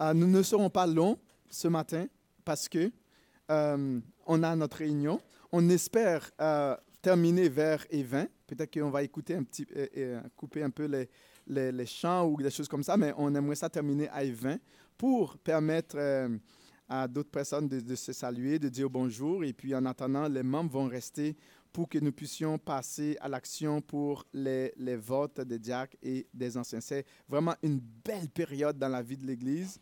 Euh, nous ne serons pas longs ce matin parce que euh, on a notre réunion. On espère euh, terminer vers et 20. Peut-être qu'on va écouter un petit, couper un peu les, les, chants ou des choses comme ça, mais on aimerait ça terminer à 20 pour permettre à d'autres personnes de, se saluer, de dire bonjour. Et puis en attendant, les membres vont rester pour que nous puissions passer à l'action pour les, votes des diacres et des anciens. C'est vraiment une belle période dans la vie de l'Église.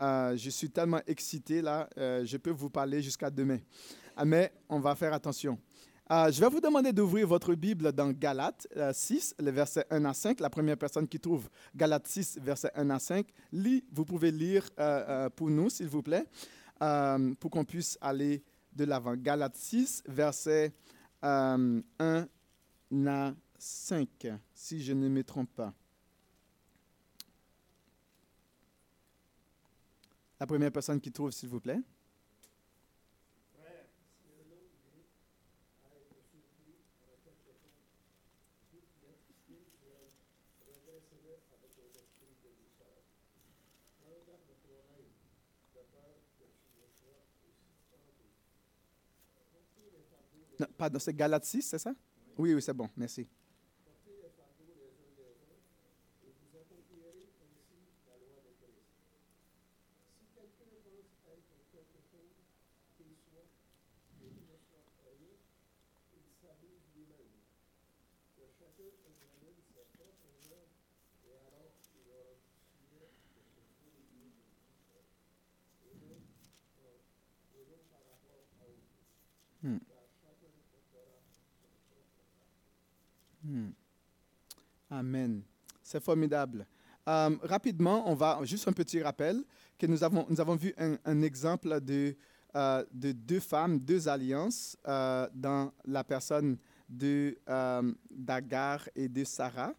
Euh, je suis tellement excité là, euh, je peux vous parler jusqu'à demain. Ah, mais on va faire attention. Euh, je vais vous demander d'ouvrir votre Bible dans Galates 6, les versets 1 à 5. La première personne qui trouve Galates 6, versets 1 à 5, lit, vous pouvez lire pour nous, s'il vous plaît, pour qu'on puisse aller de l'avant. Galates 6, versets 1 euh, à 5, si je ne me trompe pas. La première personne qui trouve, s'il vous plaît. Non, pardon, c'est Galates 6, c'est ça? Oui, oui, c'est bon, merci. Amen. C'est formidable. Euh, rapidement, on va juste un petit rappel que nous avons, nous avons vu un, exemple de, euh, de deux femmes, deux alliances euh, dans la personne de d'Agar et de Sarah.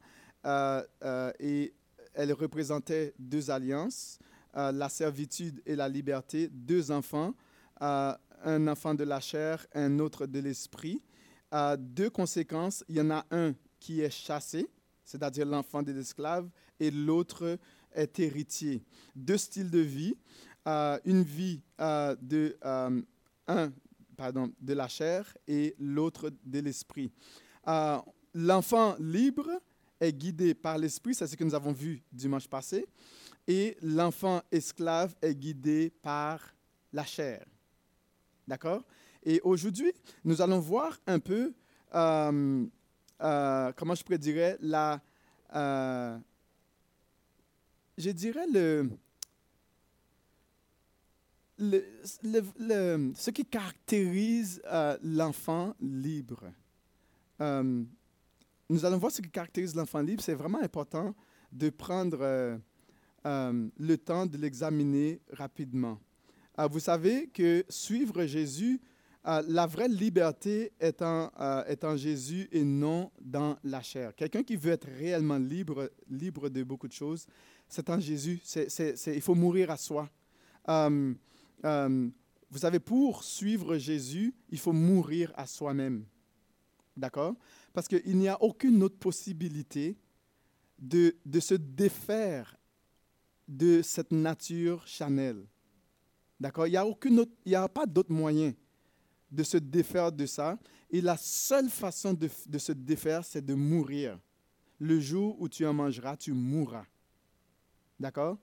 et elles représentaient deux alliances, la servitude et la liberté, deux enfants, un enfant de la chair, un autre de l'esprit deux conséquences. Il y en a un qui est chassé, c'est-à-dire l'enfant des esclaves, et l'autre est héritier. Deux styles de vie, euh, une vie euh, de euh, un pardon de la chair et l'autre de l'esprit. l'enfant libre est guidé par l'esprit, c'est ce que nous avons vu dimanche passé, et l'enfant esclave est guidé par la chair. D'accord? Et aujourd'hui, nous allons voir un peu, euh, comment je pourrais dire, la, euh, je dirais le, le, le, ce qui caractérise l'enfant libre. nous allons voir ce qui caractérise l'enfant libre. C'est vraiment important de prendre le temps de l'examiner rapidement. vous savez que suivre Jésus euh, la vraie liberté est en, euh, Jésus et non dans la chair. Quelqu'un qui veut être réellement libre, libre de beaucoup de choses, c'est en Jésus. il faut mourir à soi. Euh, vous savez, pour suivre Jésus, il faut mourir à soi-même. D'accord? Parce qu'il n'y a aucune autre possibilité de, se défaire de cette nature charnelle. D'accord? Il n'y a, a pas d'autre moyen de se défaire de ça. Et la seule façon de, se défaire, c'est de mourir. Le jour où tu en mangeras, tu mourras. D'accord?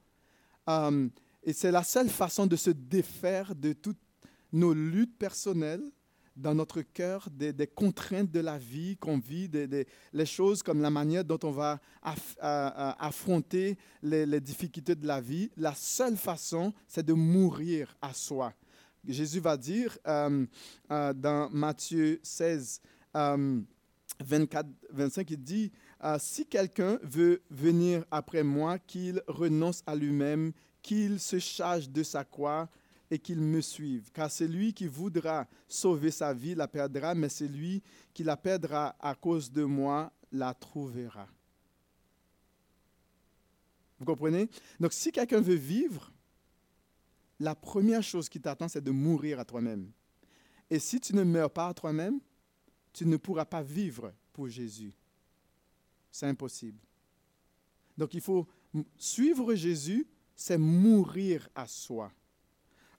Um, Et c'est la seule façon de se défaire de toutes nos luttes personnelles dans notre cœur, des, contraintes de la vie qu'on vit, des, les choses comme la manière dont on va affronter les, les difficultés de la vie. La seule façon, c'est de mourir à soi. Jésus va dire euh, euh, dans Matthieu 16, 24, 25, il dit, euh, si quelqu'un veut venir après moi, qu'il renonce à lui-même, qu'il se charge de sa croix et qu'il me suive. Car celui qui voudra sauver sa vie la perdra, mais celui qui la perdra à cause de moi la trouvera. Vous comprenez? Donc si quelqu'un veut vivre, la première chose qui t'attend, c'est de mourir à toi-même. Et si tu ne meurs pas à toi-même, tu ne pourras pas vivre pour Jésus. C'est impossible. Donc il faut suivre Jésus, c'est mourir à soi.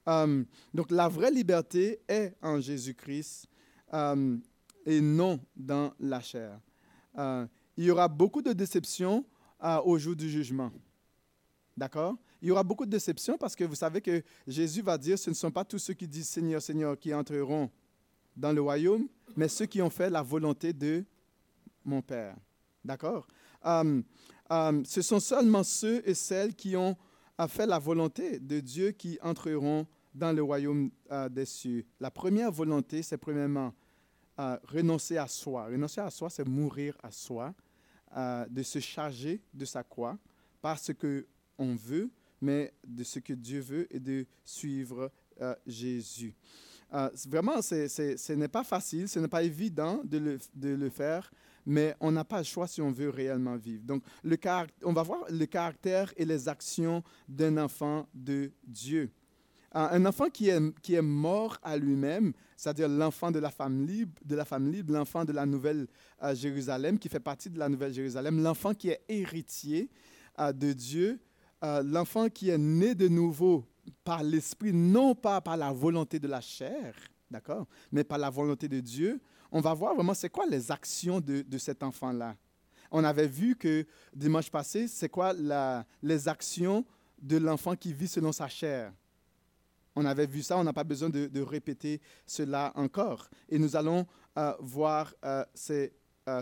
Euh, donc la vraie liberté est en Jésus-Christ euh, et non dans la chair. Euh, il y aura beaucoup de déceptions au jour du jugement. D'accord? Il y aura beaucoup de déceptions parce que vous savez que Jésus va dire, ce ne sont pas tous ceux qui disent Seigneur, Seigneur qui entreront dans le royaume, mais ceux qui ont fait la volonté de mon Père. D'accord? Ce sont seulement ceux et celles qui ont fait la volonté de Dieu qui entreront dans le royaume euh, des cieux. La première volonté, c'est premièrement euh, renoncer à soi. Renoncer à soi, c'est mourir à soi, euh, de se charger de sa croix, pas ce qu'on veut, mais de ce que Dieu veut et de suivre Jésus. vraiment, ce n'est pas facile, ce n'est pas évident de le, de le faire, mais on n'a pas le choix si on veut réellement vivre. Donc, le, on va voir le caractère et les actions d'un enfant de Dieu. Un enfant qui est, qui est mort à lui-même, c'est-à-dire l'enfant de la femme libre, de la femme libre, l'enfant de la nouvelle euh, Jérusalem, qui fait partie de la nouvelle Jérusalem, l'enfant qui est héritier euh, de Dieu, euh, l'enfant qui est né de nouveau par l'esprit, non pas par la volonté de la chair, d'accord, mais par la volonté de Dieu. On va voir vraiment c'est quoi les actions de, de cet enfant-là. On avait vu que dimanche passé, c'est quoi les actions de l'enfant qui vit selon sa chair. On avait vu ça, on n'a pas besoin de, répéter cela encore. Et nous allons euh, voir euh, ces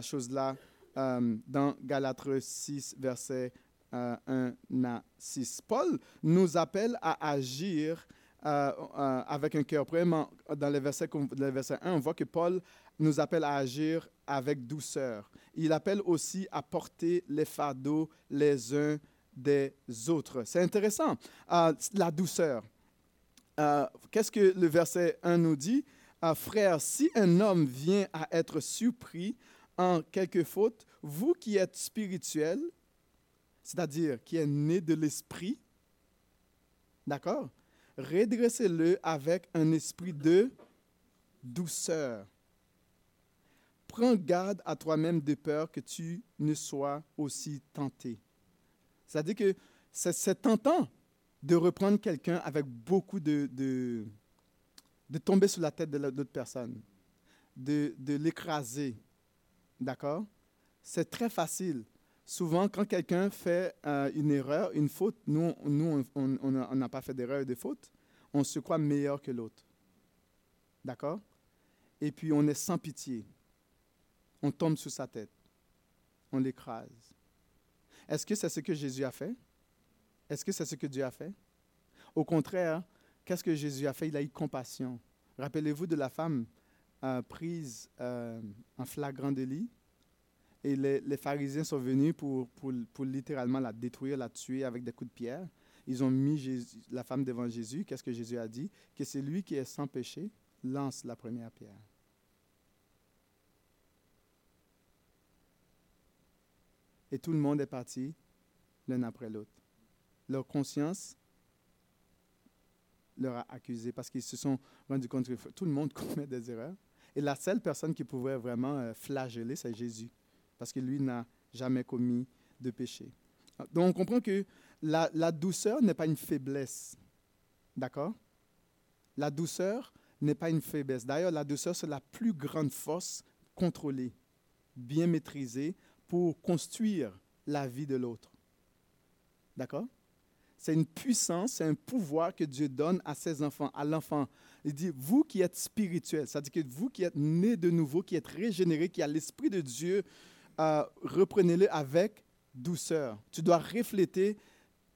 choses-là dans Galates 6, versets 1 à 6. Paul nous appelle à agir avec un cœur. Premièrement, dans le verset, verset 1, on voit que Paul nous appelle à agir avec douceur. Il appelle aussi à porter les fardeaux les uns des autres. C'est intéressant, la douceur. Euh, qu'est-ce que le verset 1 nous dit? Euh, Frère, si un homme vient à être surpris en quelque faute, vous qui êtes spirituel, c'est-à-dire qui est né de l'esprit, d'accord? Redressez-le avec un esprit de douceur. Prends garde à toi-même de peur que tu ne sois aussi tenté. C'est-à-dire que c'est tentant de reprendre quelqu'un avec beaucoup de, de, tomber sur la tête de l'autre personne, de, de l'écraser. D'accord? C'est très facile. Souvent, quand quelqu'un fait euh, une erreur, une faute, nous, nous on n'a pas fait d'erreur et de faute, on se croit meilleur que l'autre. D'accord? Et puis, on est sans pitié. On tombe sur sa tête. On l'écrase. Est-ce que c'est ce que Jésus a fait? Est-ce que c'est ce que Dieu a fait? Au contraire, qu'est-ce que Jésus a fait? Il a eu compassion. Rappelez-vous de la femme euh, prise euh, en flagrant délit. Et les, pharisiens sont venus pour, pour, littéralement la détruire, la tuer avec des coups de pierre. Ils ont mis la femme devant Jésus. Qu'est-ce que Jésus a dit? Que c'est lui qui est sans péché, lance la première pierre. Et tout le monde est parti l'un après l'autre leur conscience leur a accusé parce qu'ils se sont rendus compte que tout le monde commet des erreurs. Et la seule personne qui pouvait vraiment euh, flageller, c'est Jésus, parce que lui n'a jamais commis de péché. Donc on comprend que la, douceur n'est pas une faiblesse. D'accord? La douceur n'est pas une faiblesse. D'ailleurs, la douceur, c'est la plus grande force contrôlée, bien maîtrisée pour construire la vie de l'autre. D'accord? C'est une puissance, c'est un pouvoir que Dieu donne à ses enfants, à l'enfant. Il dit, vous qui êtes spirituel, c'est-à-dire que vous qui êtes nés de nouveau, qui êtes régénérés, qui a l'Esprit de Dieu, euh, reprenez-le avec douceur. Tu dois refléter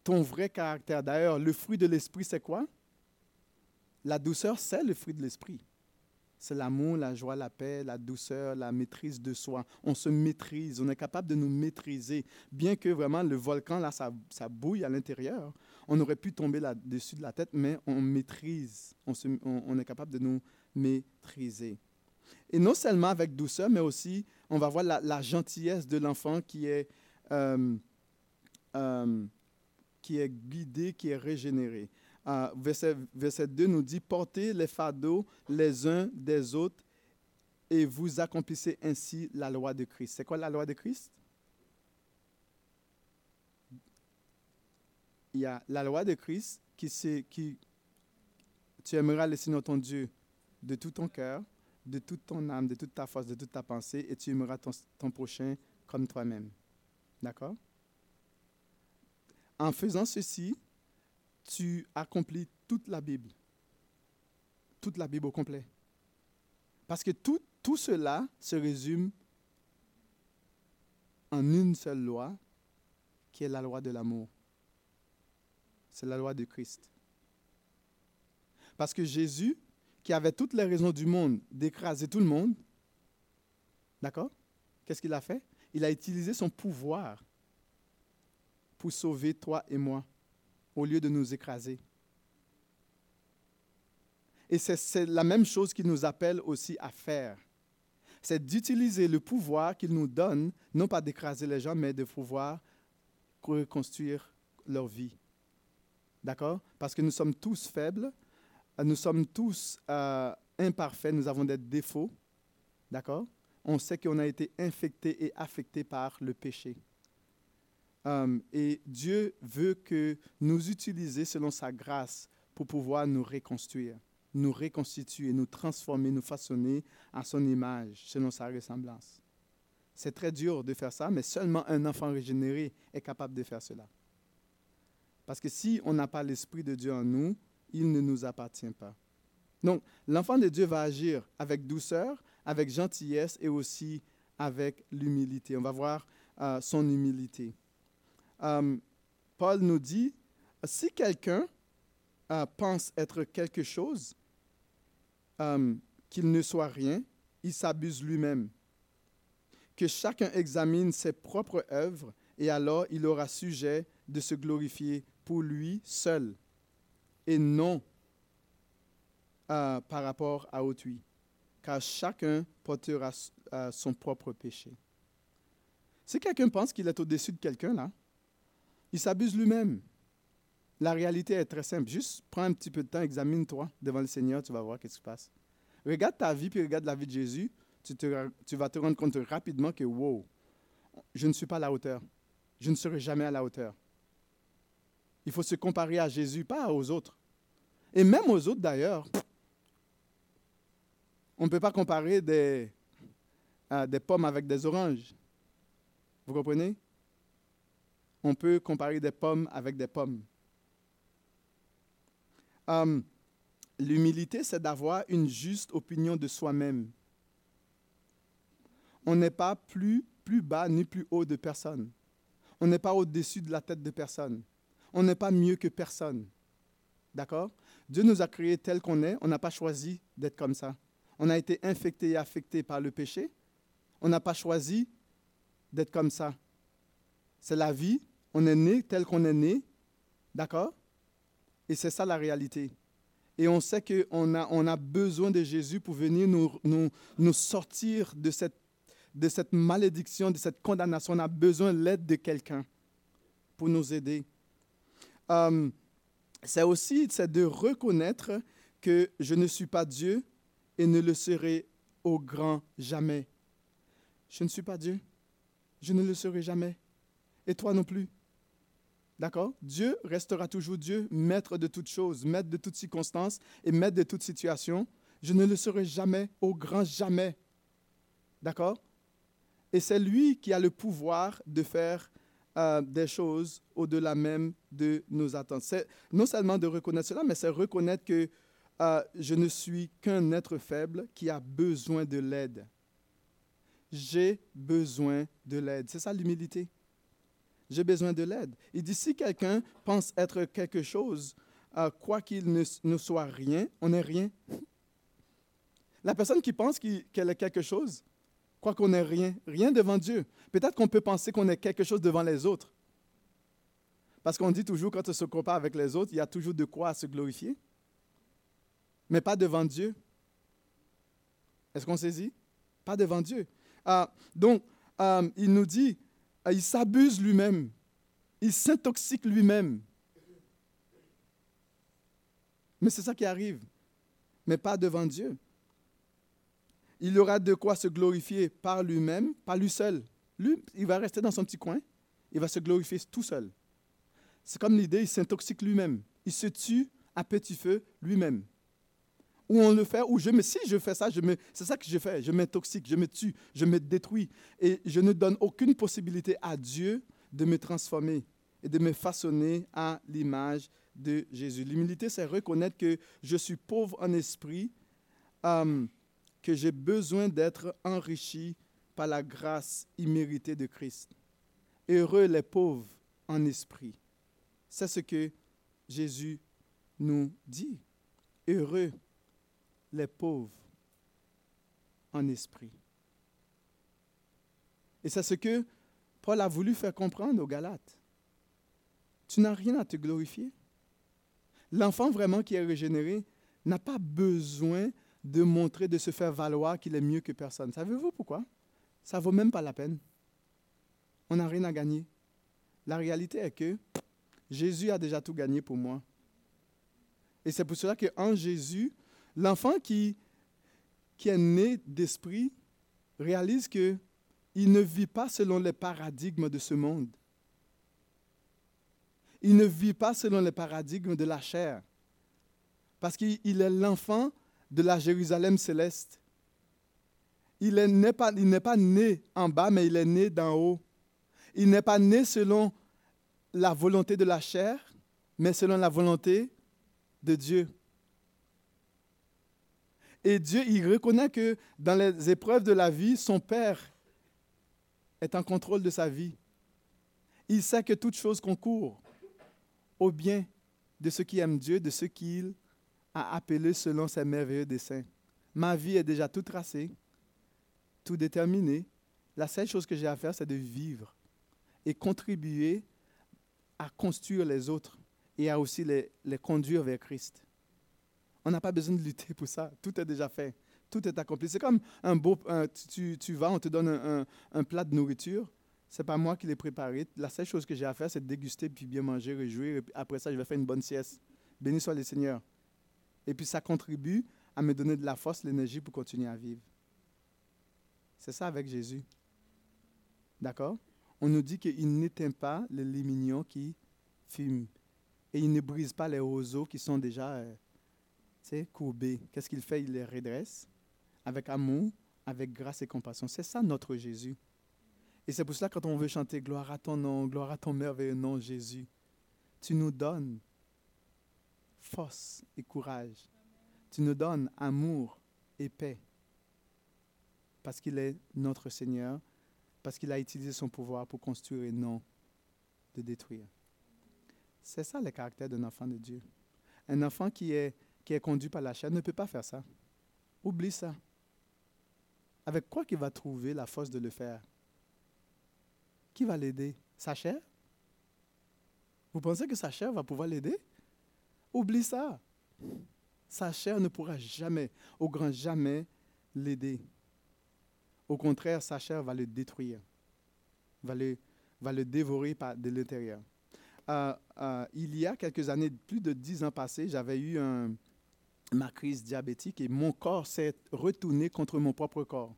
ton vrai caractère. D'ailleurs, le fruit de l'Esprit, c'est quoi? La douceur, c'est le fruit de l'Esprit. C'est l'amour, la joie, la paix, la douceur, la maîtrise de soi. On se maîtrise, on est capable de nous maîtriser. Bien que vraiment le volcan, là, ça, bouille à l'intérieur. On aurait pu tomber là-dessus de la tête, mais on maîtrise. On, est capable de nous maîtriser. Et non seulement avec douceur, mais aussi, on va voir la, gentillesse de l'enfant qui est... Euh, euh, qui est guidé, qui est régénéré verset, verset 2 nous dit, portez les fardeaux les uns des autres et vous accomplissez ainsi la loi de Christ. C'est quoi la loi de Christ? il y a la loi de Christ qui, qui tu aimeras le Seigneur ton Dieu de tout ton cœur, de toute ton âme, de toute ta force, de toute ta pensée, et tu aimeras ton, prochain comme toi-même. D'accord? En faisant ceci, tu accomplis toute la Bible. Toute la Bible au complet. Parce que tout, tout cela se résume en une seule loi, qui est la loi de l'amour. C'est la loi de Christ. Parce que Jésus, qui avait toutes les raisons du monde d'écraser tout le monde, d'accord? Qu'est-ce qu'il a fait? Il a utilisé son pouvoir pour sauver toi et moi, au lieu de nous écraser. Et c'est la même chose qu'il nous appelle aussi à faire. C'est d'utiliser le pouvoir qu'il nous donne, non pas d'écraser les gens, mais de pouvoir reconstruire leur vie. D'accord? Parce que nous sommes tous faibles, nous sommes tous euh, imparfaits, nous avons des défauts. D'accord? On sait qu'on a été infecté et affecté par le péché. Euh, et Dieu veut que nous utilisions selon sa grâce pour pouvoir nous reconstruire, nous reconstituer, nous transformer, nous façonner à son image, selon sa ressemblance. C'est très dur de faire ça, mais seulement un enfant régénéré est capable de faire cela. Parce que si on n'a pas l'Esprit de Dieu en nous, il ne nous appartient pas. Donc, l'enfant de Dieu va agir avec douceur, avec gentillesse et aussi avec l'humilité. On va voir euh, son humilité. Euh, Paul nous dit, si quelqu'un euh, pense être quelque chose, qu'il ne soit rien, il s'abuse lui-même. Que chacun examine ses propres œuvres et alors il aura sujet de se glorifier pour lui seul et non euh, par rapport à autrui, car chacun portera euh, son propre péché. Si quelqu'un pense qu'il est au-dessus de quelqu'un, là, il s'abuse lui-même. La réalité est très simple. Juste prends un petit peu de temps, examine-toi devant le Seigneur, tu vas voir ce qui se passe. Regarde ta vie, puis regarde la vie de Jésus, tu, tu vas te rendre compte rapidement que, wow, je ne suis pas à la hauteur. Je ne serai jamais à la hauteur. Il faut se comparer à Jésus, pas aux autres. Et même aux autres d'ailleurs. On ne peut pas comparer des, pommes avec des oranges. Vous comprenez? On peut comparer des pommes avec des pommes. Hum, l'humilité, c'est d'avoir une juste opinion de soi-même. On n'est pas plus bas ni plus haut de personne. On n'est pas au-dessus de la tête de personne. On n'est pas mieux que personne. D'accord? Dieu nous a créés tel qu'on est. On n'a pas choisi d'être comme ça. On a été infecté et affecté par le péché. On n'a pas choisi d'être comme ça. C'est la vie. On est né tel qu'on est né. D'accord? Et c'est ça la réalité. Et on sait qu'on a, on a besoin de Jésus pour venir nous, sortir de cette malédiction, de cette condamnation. On a besoin de l'aide de quelqu'un pour nous aider. Euh, c'est aussi c'est de reconnaître que je ne suis pas Dieu et ne le serai au grand jamais. Je ne suis pas Dieu. Je ne le serai jamais. Et toi non plus. D'accord? Dieu restera toujours Dieu, maître de toutes choses, maître de toutes circonstances et maître de toutes situations. Je ne le serai jamais, au grand jamais. D'accord? Et c'est lui qui a le pouvoir de faire euh, des choses au-delà même de nos attentes. C'est non seulement de reconnaître cela, mais c'est reconnaître que euh, je ne suis qu'un être faible qui a besoin de l'aide. J'ai besoin de l'aide. C'est ça l'humilité. J'ai besoin de l'aide. Il dit, si quelqu'un pense être quelque chose, euh, quoi qu'il ne, ne, soit rien, on n'est rien. La personne qui pense qu'elle est quelque chose, croit qu'on n'est rien, rien devant Dieu. Peut-être qu'on peut penser qu'on est quelque chose devant les autres. Parce qu'on dit toujours, quand on se compare avec les autres, il y a toujours de quoi se glorifier, mais pas devant Dieu. Est-ce qu'on saisit? Pas devant Dieu. Ah, donc, euh, il nous dit, euh, il s'abuse lui-même, il s'intoxique lui-même. Mais c'est ça qui arrive, mais pas devant Dieu il aura de quoi se glorifier par lui-même, par lui seul. Lui, il va rester dans son petit coin, il va se glorifier tout seul. C'est comme l'idée, il s'intoxique lui-même. Il se tue à petit feu lui-même. Ou on le fait, ou je me, si je fais ça, je me, c'est ça que je fais, je m'intoxique, je me tue, je me détruis. Et je ne donne aucune possibilité à Dieu de me transformer et de me façonner à l'image de Jésus. L'humilité, c'est reconnaître que je suis pauvre en esprit, euh, que j'ai besoin d'être enrichi par la grâce imméritée de Christ. Heureux les pauvres en esprit. C'est ce que Jésus nous dit. Heureux les pauvres en esprit. Et c'est ce que Paul a voulu faire comprendre aux Galates. Tu n'as rien à te glorifier. L'enfant vraiment qui est régénéré n'a pas besoin de montrer, de se faire valoir qu'il est mieux que personne. Savez-vous pourquoi? Ça ne vaut même pas la peine. On n'a rien à gagner. La réalité est que Jésus a déjà tout gagné pour moi. Et c'est pour cela qu'en Jésus, l'enfant qui, qui est né d'esprit réalise qu'il ne vit pas selon les paradigmes de ce monde. Il ne vit pas selon les paradigmes de la chair. Parce qu'il est l'enfant de la Jérusalem céleste. Il n'est pas, né en bas, mais il est né d'en haut. Il n'est pas né selon la volonté de la chair, mais selon la volonté de Dieu. Et Dieu, il reconnaît que dans les épreuves de la vie, son Père est en contrôle de sa vie. Il sait que toute chose concourt au bien de ceux qui aiment Dieu, de ceux qu'il a appelés selon ses merveilleux desseins. Ma vie est déjà tout tracée, tout déterminée. La seule chose que j'ai à faire, c'est de vivre et contribuer à construire les autres et à aussi les, conduire vers Christ. On n'a pas besoin de lutter pour ça. Tout est déjà fait. Tout est accompli. C'est comme un beau. tu, vas, on te donne un, un plat de nourriture. Ce n'est pas moi qui l'ai préparé. La seule chose que j'ai à faire, c'est de déguster, puis bien manger, réjouir. Et après ça, je vais faire une bonne sieste. Béni soit le Seigneur. Et puis ça contribue à me donner de la force, l'énergie pour continuer à vivre. C'est ça avec Jésus. D'accord? On nous dit qu'il n'éteint pas les limignons qui fument. Et il ne brise pas les roseaux qui sont déjà euh, courbés. Qu'est-ce qu'il fait? Il les redresse avec amour, avec grâce et compassion. C'est ça notre Jésus. Et c'est pour cela quand on veut chanter gloire à ton nom, gloire à ton merveilleux nom, Jésus, tu nous donnes force et courage. Tu nous donnes amour et paix. Parce qu'il est notre Seigneur, parce qu'il a utilisé son pouvoir pour construire et non de détruire. C'est ça le caractère d'un enfant de Dieu. Un enfant qui est, qui est conduit par la chair ne peut pas faire ça. Oublie ça. Avec quoi qu'il va trouver la force de le faire? Qui va l'aider? Sa chair? Vous pensez que sa chair va pouvoir l'aider? Oublie ça. Sa chair ne pourra jamais, au grand jamais, l'aider. Au contraire, sa chair va le détruire, va le, va le dévorer par, de l'intérieur. Euh, euh, il y a quelques années, plus de dix ans passés, j'avais eu ma crise diabétique et mon corps s'est retourné contre mon propre corps.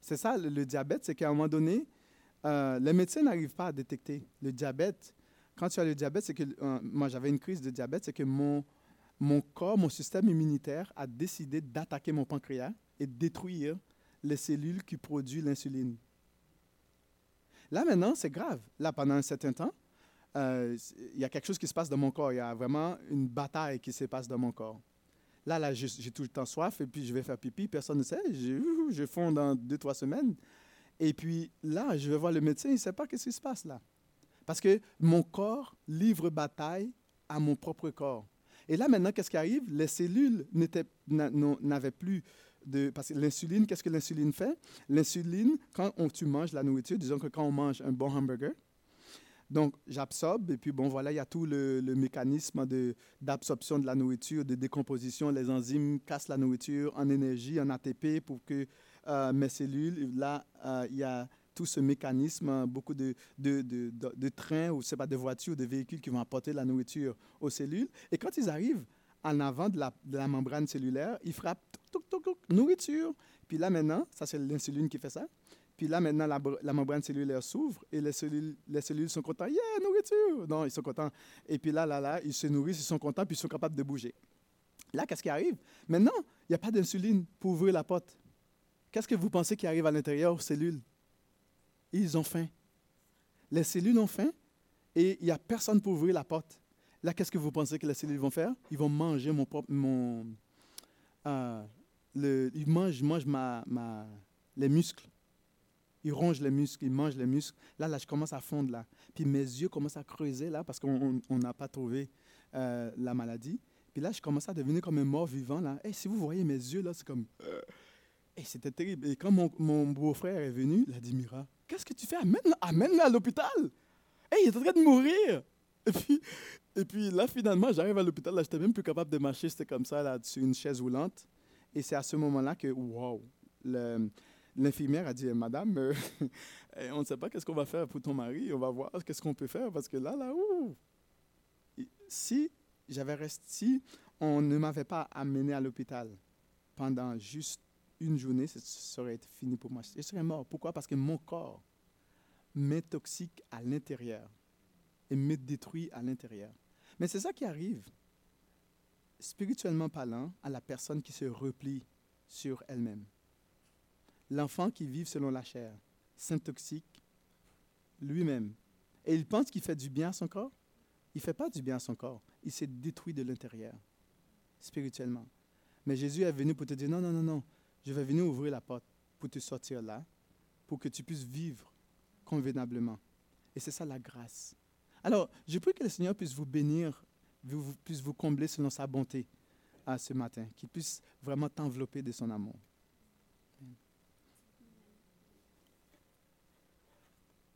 C'est ça le diabète, c'est qu'à un moment donné, euh, les médecins n'arrivent pas à détecter le diabète. Quand tu as le diabète, c'est que euh, moi j'avais une crise de diabète, c'est que mon, mon corps, mon système immunitaire a décidé d'attaquer mon pancréas et détruire les cellules qui produisent l'insuline. Là maintenant, c'est grave. Là, pendant un certain temps, euh, il y a quelque chose qui se passe dans mon corps. Il y a vraiment une bataille qui se passe dans mon corps. Là, là j'ai tout le temps soif et puis je vais faire pipi. Personne ne sait. Je, je fonds dans deux, trois semaines. Et puis là, je vais voir le médecin, il ne sait pas ce qui se passe là. Parce que mon corps livre bataille à mon propre corps. Et là, maintenant, qu'est-ce qui arrive? Les cellules n'avaient plus de... Parce que l'insuline, qu'est-ce que l'insuline fait? L'insuline, quand tu manges la nourriture, disons que quand on mange un bon hamburger, donc j'absorbe, et puis bon, voilà, il y a tout le, le mécanisme d'absorption de, de la nourriture, de décomposition. Les enzymes cassent la nourriture en énergie, en ATP, pour que euh, mes cellules. Là, euh, il y a tout ce mécanisme, beaucoup de, de, de, trains ou pas, de voitures, de véhicules qui vont apporter la nourriture aux cellules. Et quand ils arrivent en avant de la, membrane cellulaire, ils frappent nourriture. Puis là maintenant, ça c'est l'insuline qui fait ça. Puis là, maintenant, la, membrane cellulaire s'ouvre et les cellules, les cellules sont contents. Yeah, nourriture! Non, ils sont contents. Et puis là, là, là, ils se nourrissent, ils sont contents, puis ils sont capables de bouger. Là, qu'est-ce qui arrive? Maintenant, il n'y a pas d'insuline pour ouvrir la porte. Qu'est-ce que vous pensez qui arrive à l'intérieur aux cellules? Ils ont faim. Les cellules ont faim et il n'y a personne pour ouvrir la porte. Là, qu'est-ce que vous pensez que les cellules vont faire? Ils vont manger mon, mon euh, le, ils mangent, mangent ma, ma, les muscles. Ils rongent les muscles, ils mangent les muscles. Là, là, je commence à fondre là. Puis mes yeux commencent à creuser là parce qu'on n'a pas trouvé euh, la maladie. Puis là, je commence à devenir comme un mort vivant là. Et si vous voyez mes yeux là, c'est comme... Euh, et c'était terrible. Et quand mon, mon beau-frère est venu, il a dit, Mira, qu'est-ce que tu fais? Amène-le amène à l'hôpital. Hey, il est en train de mourir. Et puis, et puis là, finalement, j'arrive à l'hôpital. Là, j'étais même plus capable de marcher. C'était comme ça, là, sur une chaise roulante. Et c'est à ce moment-là que, wow, l'infirmière a dit, Madame, euh, on ne sait pas qu'est-ce qu'on va faire pour ton mari. On va voir qu'est-ce qu'on peut faire parce que là, là, ouh. Si j'avais resté, on ne m'avait pas amené à l'hôpital pendant juste une journée, ça serait fini pour moi. Je serais mort. Pourquoi? Parce que mon corps m'intoxique à l'intérieur et me détruit à l'intérieur. Mais c'est ça qui arrive, spirituellement parlant, à la personne qui se replie sur elle-même. L'enfant qui vit selon la chair s'intoxique lui-même. Et il pense qu'il fait du bien à son corps. Il ne fait pas du bien à son corps. Il s'est détruit de l'intérieur, spirituellement. Mais Jésus est venu pour te dire, non, non, non, non, je vais venir ouvrir la porte pour te sortir là, pour que tu puisses vivre convenablement. Et c'est ça la grâce. Alors, je prie que le Seigneur puisse vous bénir, puisse vous combler selon sa bonté à ce matin, qu'il puisse vraiment t'envelopper de son amour.